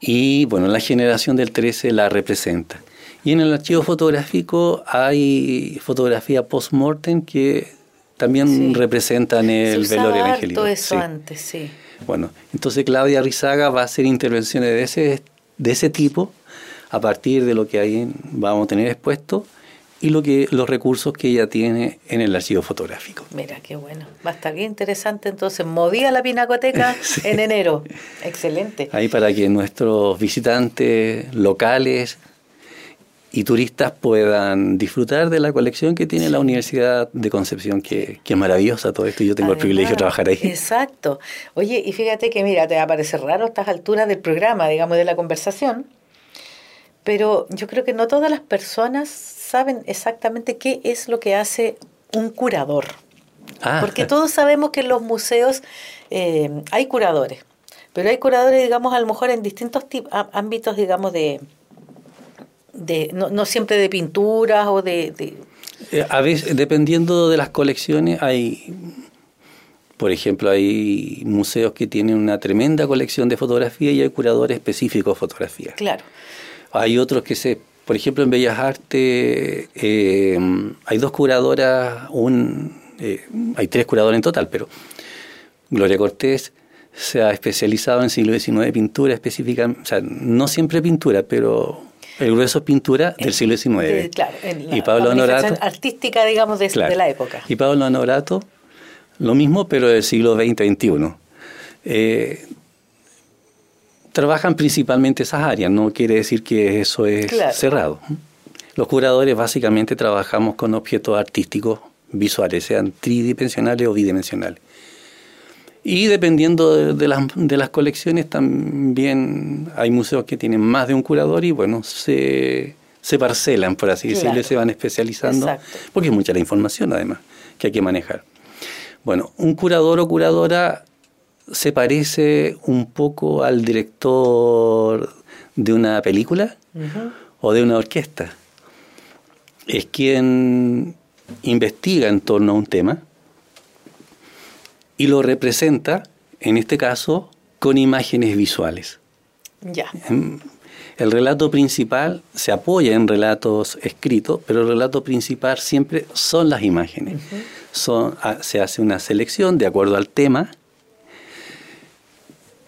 Y bueno, la generación del 13 la representa. Y en el archivo fotográfico hay fotografía post-mortem que también
Sí.
representan el
Se
velorio angelito.
eso
Sí.
antes, sí.
Bueno, entonces Claudia Rizaga va a hacer intervenciones de ese, de ese tipo a partir de lo que ahí vamos a tener expuesto y lo que, los recursos que ella tiene en el archivo fotográfico.
Mira, qué bueno. Va a estar bien interesante. Entonces, movía la pinacoteca
Sí.
en enero. Excelente.
Ahí para que nuestros visitantes locales y turistas puedan disfrutar de la colección que tiene la Universidad de Concepción, que, que es maravillosa todo esto. y Yo tengo el privilegio de trabajar ahí.
Exacto. Oye, y fíjate que, mira, te va a parecer raro a estas alturas del programa, digamos, de la conversación, pero yo creo que no todas las personas saben exactamente qué es lo que hace un curador.
Ah,
Porque todos sabemos que en los museos eh, hay curadores, pero hay curadores, digamos, a lo mejor en distintos ámbitos, digamos, de... de no, no siempre de pinturas o de- de
Eh, A veces, dependiendo de las colecciones, hay, por ejemplo, hay museos que tienen una tremenda colección de fotografía y hay curadores específicos de fotografía.
claro,
Hay otros que se, por ejemplo, en Bellas Artes eh, hay dos curadoras, un, eh, hay tres curadores en total, pero Gloria Cortés se ha especializado en siglo XIX pintura específica, o sea, no siempre pintura, pero el grueso es pintura del siglo XIX.
de- claro, en la,
y Pablo
la
Honorato,
artística, digamos, de,
claro.
de la época.
Y Pablo Honorato, lo mismo, pero del siglo XX-XXI. Eh, trabajan principalmente esas áreas, no quiere decir que eso es
Claro.
cerrado. Los curadores básicamente trabajamos con objetos artísticos visuales, sean tridimensionales o bidimensionales. Y dependiendo de, de las, de las colecciones, también hay museos que tienen más de un curador y bueno, se, se parcelan, por así decirlo,
Claro.
se van especializando,
Exacto.
porque es mucha la información además que hay que manejar. Bueno, un curador o curadora se parece un poco al director de una película o de una orquesta. Es quien investiga en torno a un tema y lo representa, en este caso, con imágenes visuales.
Ya,
Em, El relato principal se apoya en relatos escritos, pero el relato principal siempre son las imágenes. Son, ah, se hace una selección de acuerdo al tema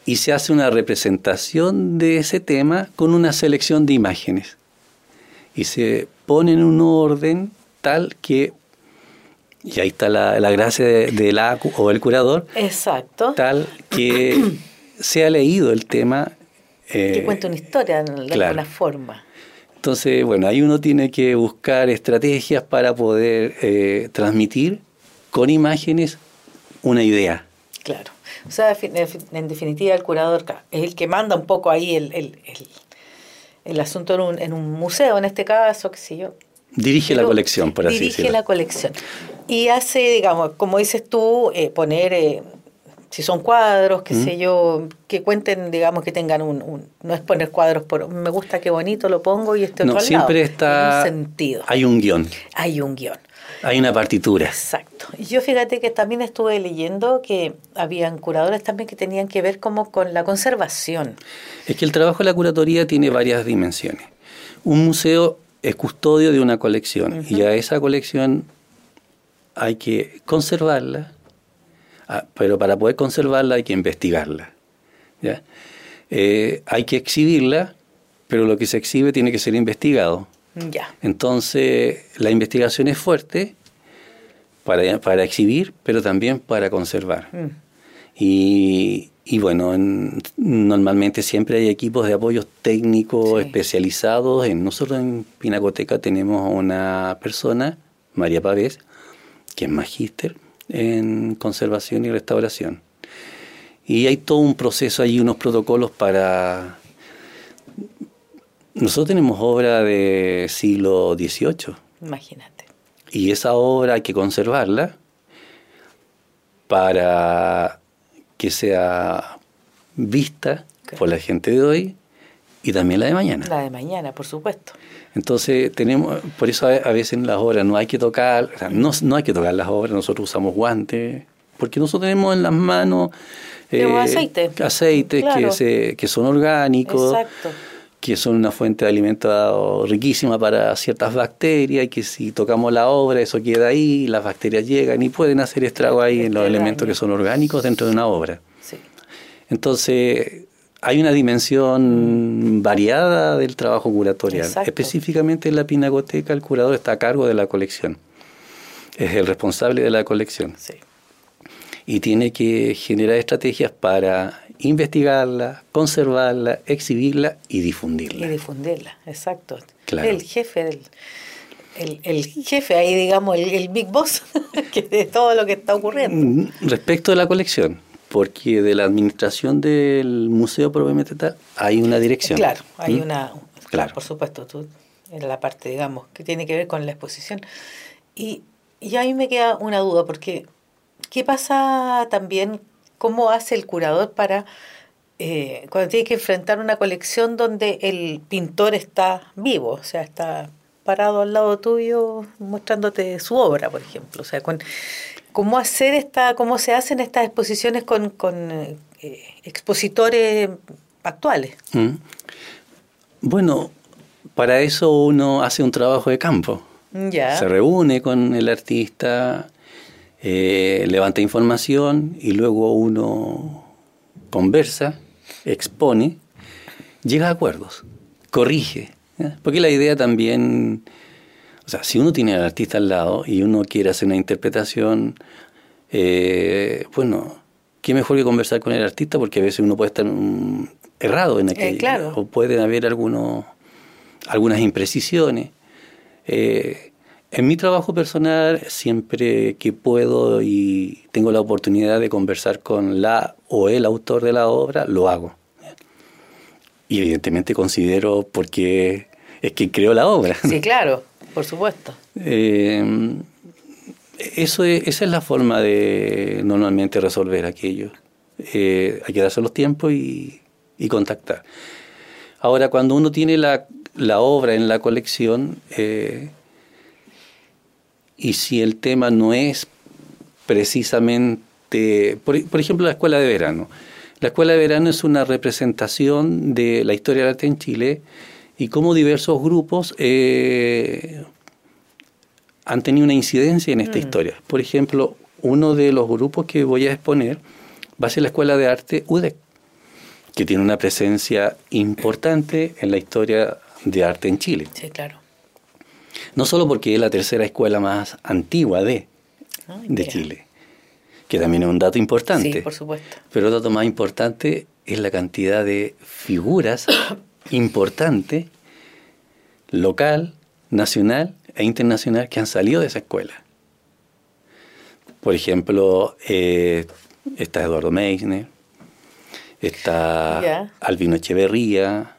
y se hace una representación de ese tema con una selección de imágenes. Y se pone en un orden tal que, y ahí está la, la gracia de- del acu o el curador,
exacto.
tal que se ha leído el tema. eh,
que cuenta una historia de
claro.
alguna forma.
Entonces, bueno, ahí uno tiene que buscar estrategias para poder eh, transmitir con imágenes una idea.
Claro. O sea, en definitiva, el curador es el que manda un poco ahí el, el, el, el asunto en un, en un museo, en este caso, qué sé yo.
Dirige la colección, por así
dirige
decirlo.
la colección. Y hace, digamos, como dices tú, eh, poner, eh, si son cuadros, qué
Mm.
sé yo, que cuenten, digamos, que tengan un, un- No es poner cuadros por. Me gusta, qué bonito, lo pongo y este otro
No,
al
siempre
lado.
está.
Un sentido.
Hay un guion,
Hay un guion.
hay una partitura.
Exacto. Y yo fíjate que también estuve leyendo que habían curadores también que tenían que ver como con la conservación.
Es que el trabajo de la curatoría tiene varias dimensiones. Un museo es custodio de una colección y a esa colección hay que conservarla, ah, pero para poder conservarla hay que investigarla. ¿ya? Eh, hay que exhibirla, pero lo que se exhibe tiene que ser investigado.
Ya.
Entonces, la investigación es fuerte para, para exhibir, pero también para conservar.
Mm.
Y, y bueno, en- normalmente siempre hay equipos de apoyo técnicos
Sí.
especializados. En, nosotros en Pinacoteca tenemos una persona, María Pavés, que es magíster en conservación y restauración. Y hay todo un proceso allí, unos protocolos para... Nosotros tenemos obra de siglo XVIII.
Imagínate.
Y esa obra hay que conservarla para que sea vista por la gente de hoy y también la de mañana.
La de mañana, por supuesto.
Entonces tenemos, por eso a a veces en las obras no hay que tocar, o sea, no, no hay que tocar las obras, nosotros usamos guantes, porque nosotros tenemos en las manos eh,
aceite.
aceites
Claro.
que, se, que son orgánicos,
Exacto.
que son una fuente de alimento riquísima para ciertas bacterias y que si tocamos la obra eso queda ahí, las bacterias llegan y pueden hacer estrago ahí en los elementos que son orgánicos dentro de una obra.
Sí.
Entonces, hay una dimensión variada del trabajo curatorial.
Exacto.
Específicamente en la pinacoteca, el curador está a cargo de la colección. Es el responsable de la colección.
Sí.
Y tiene que generar estrategias para investigarla, conservarla, exhibirla y
Y
difundirla.
difundirla, exacto.
Claro.
El jefe del. El, el jefe ahí, digamos, el, el big boss que de todo lo que está ocurriendo.
Mm, Respecto de la colección, porque de la administración del museo propiamente tal, hay una dirección.
Claro, hay
¿Mm?
una.
Claro.
Por supuesto, tú, en la parte, digamos, que tiene que ver con la exposición. Y, y a mí me queda una duda, porque ¿qué pasa también? ¿Cómo hace el curador para. eh, cuando tiene que enfrentar una colección donde el pintor está vivo, o sea, está parado al lado tuyo mostrándote su obra, por ejemplo. O sea, con, cómo hacer esta, cómo se hacen estas exposiciones con, con eh, expositores actuales.
¿Mm? Bueno, para eso uno hace un trabajo de campo.
Ya.
Se reúne con el artista, eh, levanta información y luego uno conversa, expone, llega a acuerdos, corrige. Porque la idea también, o sea, si uno tiene al artista al lado y uno quiere hacer una interpretación, eh, bueno, qué mejor que conversar con el artista porque a veces uno puede estar mm, errado en aquello.
claro.
O pueden haber algunos, algunas imprecisiones. Eh, en mi trabajo personal, siempre que puedo y tengo la oportunidad de conversar con la o el autor de la obra, lo hago. Y evidentemente considero porque es quien creó la obra.
Sí, claro, por supuesto.
Eh, eso es- esa es la forma de normalmente resolver aquello. Eh, hay que darse los tiempos y, contactar. Ahora, cuando uno tiene la, obra en la colección, eh, y si el tema no es precisamente, por ejemplo, la escuela de verano. La escuela de verano es una representación de la historia del arte en Chile y cómo diversos grupos eh, han tenido una incidencia en esta historia. Por ejemplo, uno de los grupos que voy a exponer va a ser la Escuela de Arte UDEC, que tiene una presencia importante en la historia de arte en Chile.
Sí, claro.
No solo porque es la tercera escuela más antigua de,
Ay,
de. Chile, que también es un dato importante.
Sí, por supuesto.
Pero el dato más importante es la cantidad de figuras importantes, local, nacional e internacional, que han salido de esa escuela. Por ejemplo, eh, está Eduardo Meissner, está. Albino Echeverría,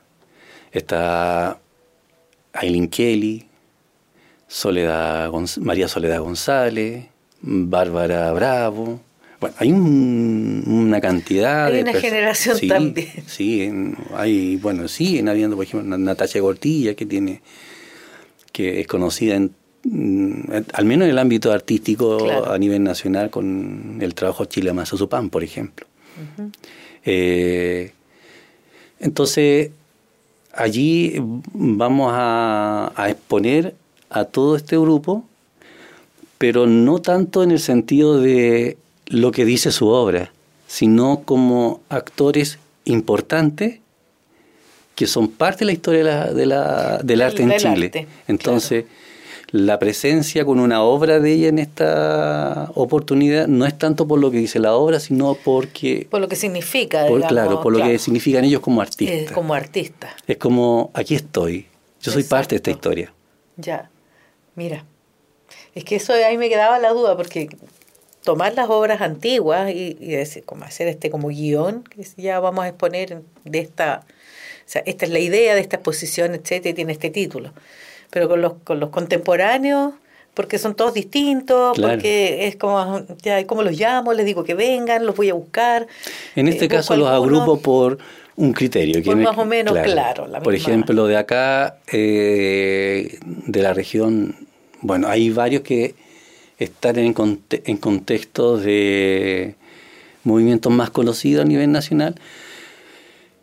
está Aileen Kelly, Soledad Gonz- María Soledad González, Bárbara Bravo. Bueno, hay un- una cantidad
Hay
de
una generación
Sí,
también.
Sí, en- hay, bueno, siguen habiendo, por ejemplo, Natacha Gortilla, que tiene, que es conocida en, mm, al menos en el ámbito artístico
Claro.
a nivel nacional con el trabajo Chile Mazazupán, por ejemplo. Eh, entonces, allí vamos a, a exponer a todo este grupo, pero no tanto en el sentido de lo que dice su obra, sino como actores importantes que son parte de la historia de la- de la- del arte en Chile.
arte,
Entonces, la presencia con una obra de ella en esta oportunidad no es tanto por lo que dice la obra, sino porque,
Por lo que significa,
por,
digamos,
claro, por lo que significan ellos como artistas.
como artista.
Es como, aquí estoy, yo soy parte de esta historia.
Ya, mira. Es que eso ahí me quedaba la duda, porque tomar las obras antiguas y, y decir, como hacer este como guion, que ya vamos a exponer de esta, o sea, esta es la idea de esta exposición, etcétera, y tiene este título. Pero con los, con los contemporáneos, porque son todos distintos,
Claro.
porque es como, ya, ¿cómo los llamo? Les digo que vengan, los voy a buscar.
En este
Eh,
caso los
algunos.
agrupo por un criterio.
Por más o menos, claro, la
Por
misma-
ejemplo, de acá, eh, de la región, bueno, hay varios que están en, conte- en contextos de movimientos más conocidos a nivel nacional,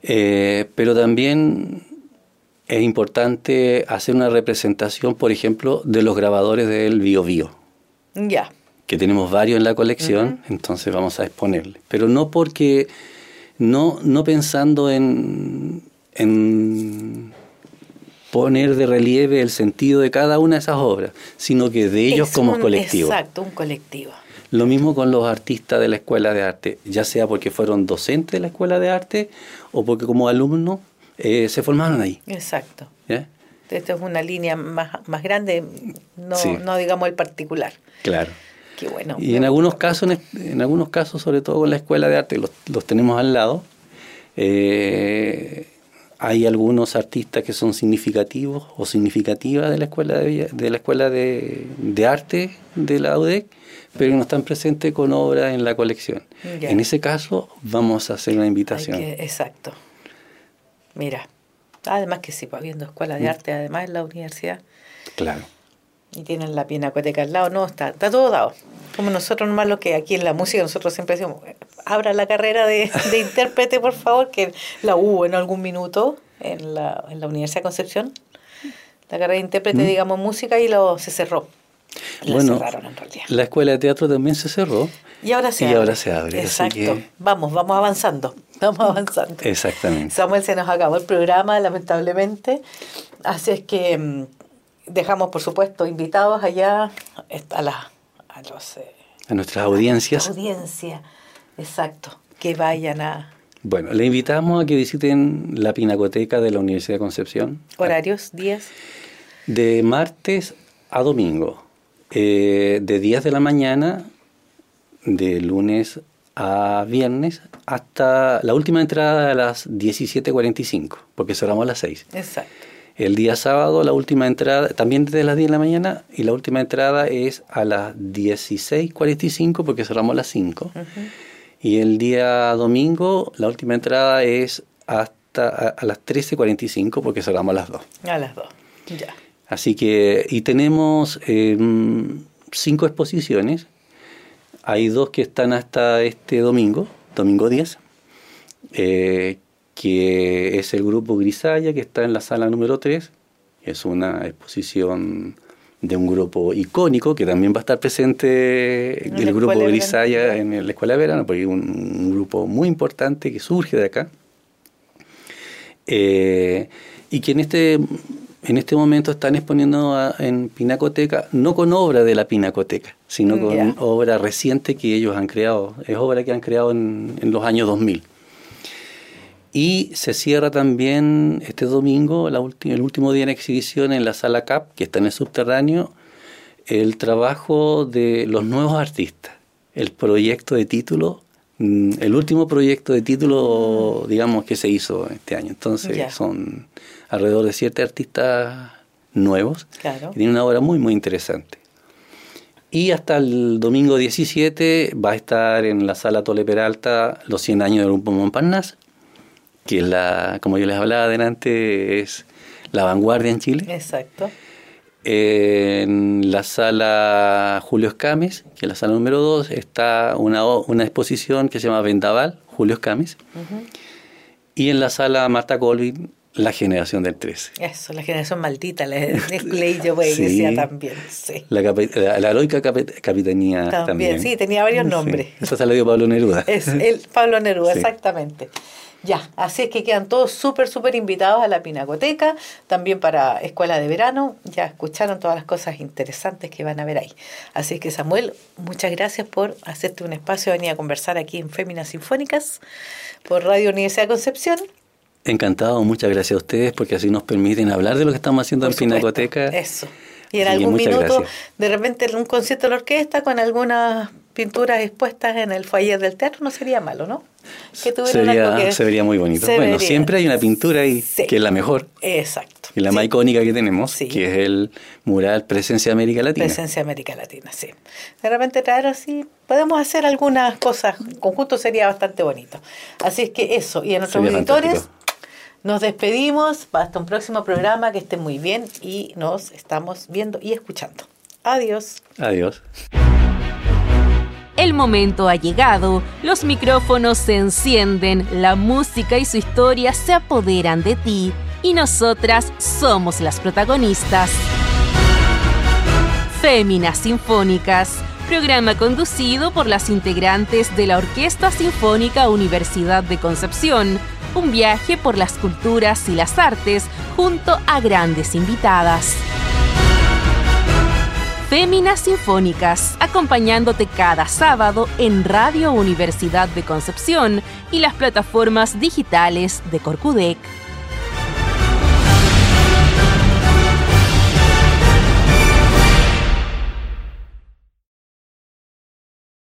eh, pero también es importante hacer una representación, por ejemplo, de los grabadores del Bio Bio.
Ya,
que tenemos varios en la colección, entonces vamos a exponerle. Pero no porque, no, no pensando en, en poner de relieve el sentido de cada una de esas obras, sino que de ellos
Es
como
un-
colectivo.
Exacto, un colectivo.
Lo mismo con los artistas de la escuela de arte, ya sea porque fueron docentes de la escuela de arte o porque como alumnos eh, se formaron ahí.
Exacto.
¿ya?
Esta es una línea más, más grande, no,
Sí.
no digamos el particular.
Claro.
Qué bueno.
Y en algunos casos, en, en algunos casos, sobre todo con la escuela de arte, los, los tenemos al lado. eh, hay algunos artistas que son significativos o significativas de la escuela de, de la escuela de, de arte de la UDEC, pero que no están presentes con obras en la colección.
Ya.
En ese caso, vamos a hacer una invitación.
que- exacto. Mira, además que sí, pues, habiendo escuela
Mm.
de arte, además en la universidad,
Claro.
Y tienen la pinacoteca al lado, no, está, está todo dado. Como nosotros nomás lo que aquí en la música nosotros siempre decimos, abra la carrera de, de intérprete, por favor, que la hubo en algún minuto en la, en la Universidad de Concepción. La carrera de intérprete, digamos, en música, y lo, se cerró. La
Mm. Bueno,
cerraron en realidad.
la escuela de teatro también se cerró.
Y ahora se
y
abre.
ahora se abre,
Exacto.
que-
Vamos, vamos avanzando. Vamos avanzando.
Exactamente.
Samuel, se nos acabó el programa, lamentablemente. Así es que mm, dejamos, por supuesto, invitados allá a, la, a los, eh,
A nuestras audiencias.
audiencia. Exacto. Que vayan a
Bueno, le invitamos a que visiten la Pinacoteca de la Universidad de Concepción
horarios, días.
de martes a domingo, eh, de 10 de la mañana, de lunes a viernes, hasta la última entrada a las 17.45, porque cerramos a las 6.
Exacto.
El día sábado, la última entrada, también desde las 10 de la mañana, y la última entrada es a las 16.45, porque cerramos a las 5. Y el día domingo, la última entrada es hasta a, a las 13.45, porque cerramos a las 2.
A las dos. Ya.
Así que, y tenemos eh, cinco exposiciones. Hay dos que están hasta este domingo, domingo 10, eh, que es el grupo Grisaya, que está en la sala número 3. Es una exposición de un grupo icónico que también va a estar presente
En
el grupo
Verano.
en la Escuela de Verano, porque es un, un grupo muy importante que surge de acá. Eh, y que en este, en este momento están exponiendo a- en Pinacoteca, no con obra de la Pinacoteca, sino con
Ya.
obra reciente que ellos han creado. Es obra que han creado en, en los años 2000. Y se cierra también este domingo, la el último día en exhibición en la sala CAP, que está en el subterráneo, el trabajo de los nuevos artistas, el proyecto de título, mm, el último proyecto de título, digamos, que se hizo este año. Entonces son alrededor de siete artistas nuevos
Claro.
que tienen una obra muy, muy interesante. Y hasta el domingo 17 va a estar en la sala Tole Peralta los 100 años del Grupo Montparnasse, que es la, como yo les hablaba adelante, es la vanguardia en Chile.
Exacto.
En la sala Julio Escames, que es la sala número 2, está una, una exposición que se llama Vendaval, Julio Escames.
Ujú.
Y en la sala Marta Colvin la generación del 13.
Eso, la generación maldita, le, leí yo, pues,
Sí.
decía también. Sí.
La, la, la heroica capi- capitanía
También,
también.
sí, tenía varios
Sí.
nombres.
Eso se lo dio Pablo Neruda.
Es el Pablo Neruda,
Sí.
exactamente. Ya, así es que quedan todos súper, súper invitados a la Pinacoteca, también para Escuela de Verano. Ya escucharon todas las cosas interesantes que van a ver ahí. Así es que, Samuel, muchas gracias por hacerte un espacio, venir a conversar aquí en Féminas Sinfónicas por Radio Universidad de Concepción.
Encantado, muchas gracias a ustedes porque así nos permiten hablar de lo que estamos haciendo
Por
en Pinacoteca.
supuesto, Eso. Y en
Sí,
algún minuto,
gracias.
de repente, en un concierto de la orquesta con algunas pinturas expuestas en el foyer del teatro, no sería malo, ¿no? Que
Sería,
que-
se vería muy bonito.
se
bueno,
vería.
siempre hay una pintura ahí
Sí.
que es la mejor,
Exacto.
y la
Sí.
más icónica que tenemos,
Sí.
que es el mural Presencia América Latina.
Presencia América Latina, sí. De repente traer así, podemos hacer algunas cosas, en conjunto sería bastante bonito. Así es que eso, y a nuestros
Sería
auditores
fantástico.
nos despedimos, hasta un próximo programa, que estén muy bien y nos estamos viendo y escuchando. Adiós.
Adiós.
El momento ha llegado, los micrófonos se encienden, la música y su historia se apoderan de ti y nosotras somos las protagonistas. Féminas Sinfónicas, programa conducido por las integrantes de la Orquesta Sinfónica Universidad de Concepción, un viaje por las culturas y las artes junto a grandes invitadas. Féminas Sinfónicas, acompañándote cada sábado en Radio Universidad de Concepción y las plataformas digitales de Corcudec.